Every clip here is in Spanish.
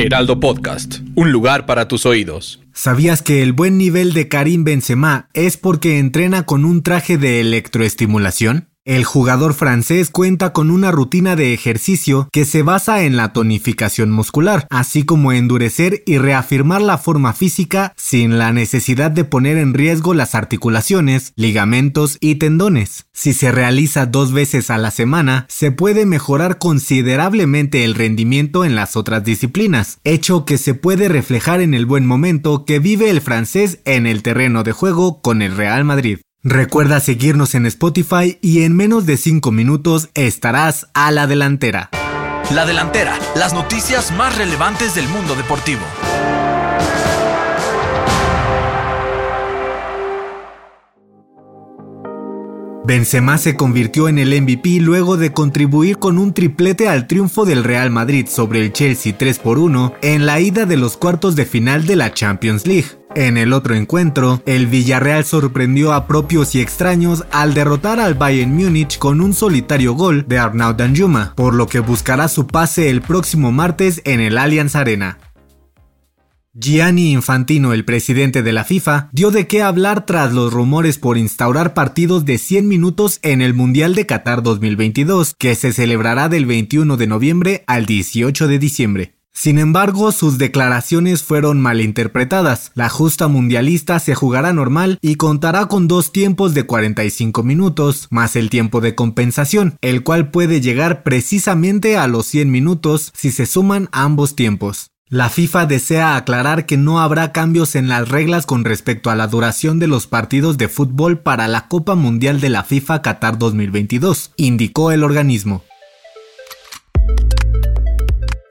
Heraldo Podcast, un lugar para tus oídos. ¿Sabías que el buen nivel de Karim Benzema es porque entrena con un traje de electroestimulación? El jugador francés cuenta con una rutina de ejercicio que se basa en la tonificación muscular, así como endurecer y reafirmar la forma física sin la necesidad de poner en riesgo las articulaciones, ligamentos y tendones. Si se realiza dos veces a la semana, se puede mejorar considerablemente el rendimiento en las otras disciplinas, hecho que se puede reflejar en el buen momento que vive el francés en el terreno de juego con el Real Madrid. Recuerda seguirnos en Spotify y en menos de 5 minutos estarás a la delantera. La delantera, las noticias más relevantes del mundo deportivo. Benzema se convirtió en el MVP luego de contribuir con un triplete al triunfo del Real Madrid sobre el Chelsea 3 por 1 en la ida de los cuartos de final de la Champions League. En el otro encuentro, el Villarreal sorprendió a propios y extraños al derrotar al Bayern Múnich con un solitario gol de Arnaud Danjuma, por lo que buscará su pase el próximo martes en el Allianz Arena. Gianni Infantino, el presidente de la FIFA, dio de qué hablar tras los rumores por instaurar partidos de 100 minutos en el Mundial de Qatar 2022, que se celebrará del 21 de noviembre al 18 de diciembre. Sin embargo, sus declaraciones fueron malinterpretadas. La justa mundialista se jugará normal y contará con dos tiempos de 45 minutos, más el tiempo de compensación, el cual puede llegar precisamente a los 100 minutos si se suman ambos tiempos. La FIFA desea aclarar que no habrá cambios en las reglas con respecto a la duración de los partidos de fútbol para la Copa Mundial de la FIFA Qatar 2022, indicó el organismo.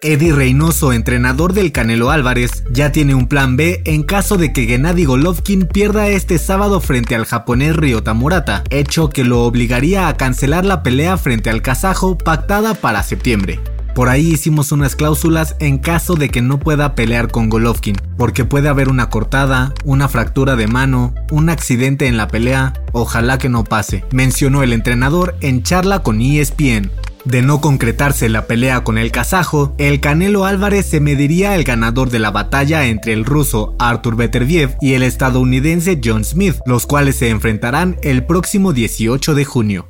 Eddie Reynoso, entrenador del Canelo Álvarez, ya tiene un plan B en caso de que Gennady Golovkin pierda este sábado frente al japonés Ryota Murata, hecho que lo obligaría a cancelar la pelea frente al kazajo pactada para septiembre. Por ahí hicimos unas cláusulas en caso de que no pueda pelear con Golovkin, porque puede haber una cortada, una fractura de mano, un accidente en la pelea, ojalá que no pase, mencionó el entrenador en charla con ESPN. De no concretarse la pelea con el kazajo, el Canelo Álvarez se mediría el ganador de la batalla entre el ruso Arthur Beterbiev y el estadounidense John Smith, los cuales se enfrentarán el próximo 18 de junio.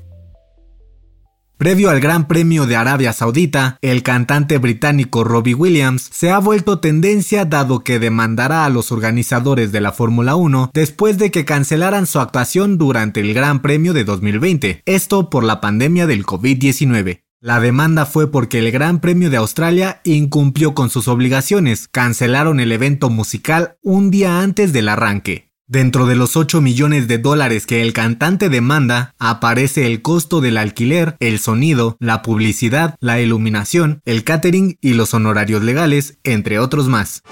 Previo al Gran Premio de Arabia Saudita, el cantante británico Robbie Williams se ha vuelto tendencia dado que demandará a los organizadores de la Fórmula 1 después de que cancelaran su actuación durante el Gran Premio de 2020, esto por la pandemia del COVID-19. La demanda fue porque el Gran Premio de Australia incumplió con sus obligaciones, cancelaron el evento musical un día antes del arranque. Dentro de los 8 millones de dólares que el cantante demanda, aparece el costo del alquiler, el sonido, la publicidad, la iluminación, el catering y los honorarios legales, entre otros más.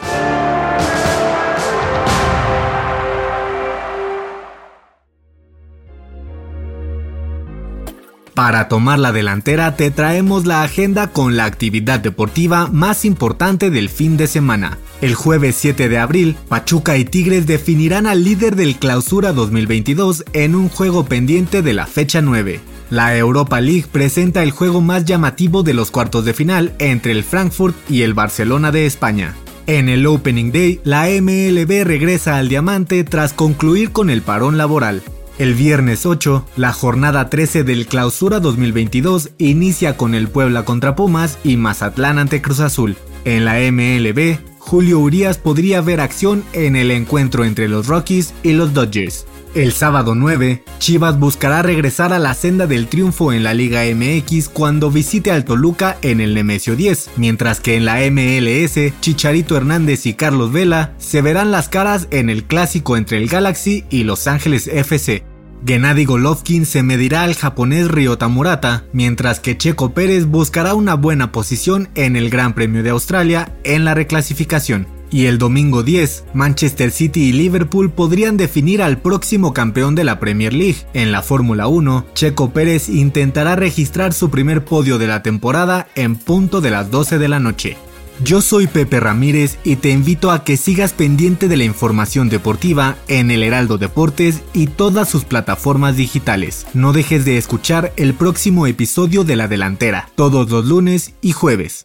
Para tomar la delantera te traemos la agenda con la actividad deportiva más importante del fin de semana. El jueves 7 de abril, Pachuca y Tigres definirán al líder del Clausura 2022 en un juego pendiente de la fecha 9. La Europa League presenta el juego más llamativo de los cuartos de final entre el Frankfurt y el Barcelona de España. En el Opening Day, la MLB regresa al diamante tras concluir con el parón laboral. El viernes 8, la jornada 13 del Clausura 2022 inicia con el Puebla contra Pumas y Mazatlán ante Cruz Azul. En la MLB, Julio Urias podría ver acción en el encuentro entre los Rockies y los Dodgers. El sábado 9, Chivas buscará regresar a la senda del triunfo en la Liga MX cuando visite al Toluca en el Nemesio 10, mientras que en la MLS, Chicharito Hernández y Carlos Vela se verán las caras en el clásico entre el Galaxy y Los Ángeles FC. Gennady Golovkin se medirá al japonés Ryota Murata, mientras que Checo Pérez buscará una buena posición en el Gran Premio de Australia en la reclasificación. Y el domingo 10, Manchester City y Liverpool podrían definir al próximo campeón de la Premier League. En la Fórmula 1, Checo Pérez intentará registrar su primer podio de la temporada en punto de las 12 de la noche. Yo soy Pepe Ramírez y te invito a que sigas pendiente de la información deportiva en el Heraldo Deportes y todas sus plataformas digitales. No dejes de escuchar el próximo episodio de La Delantera, todos los lunes y jueves.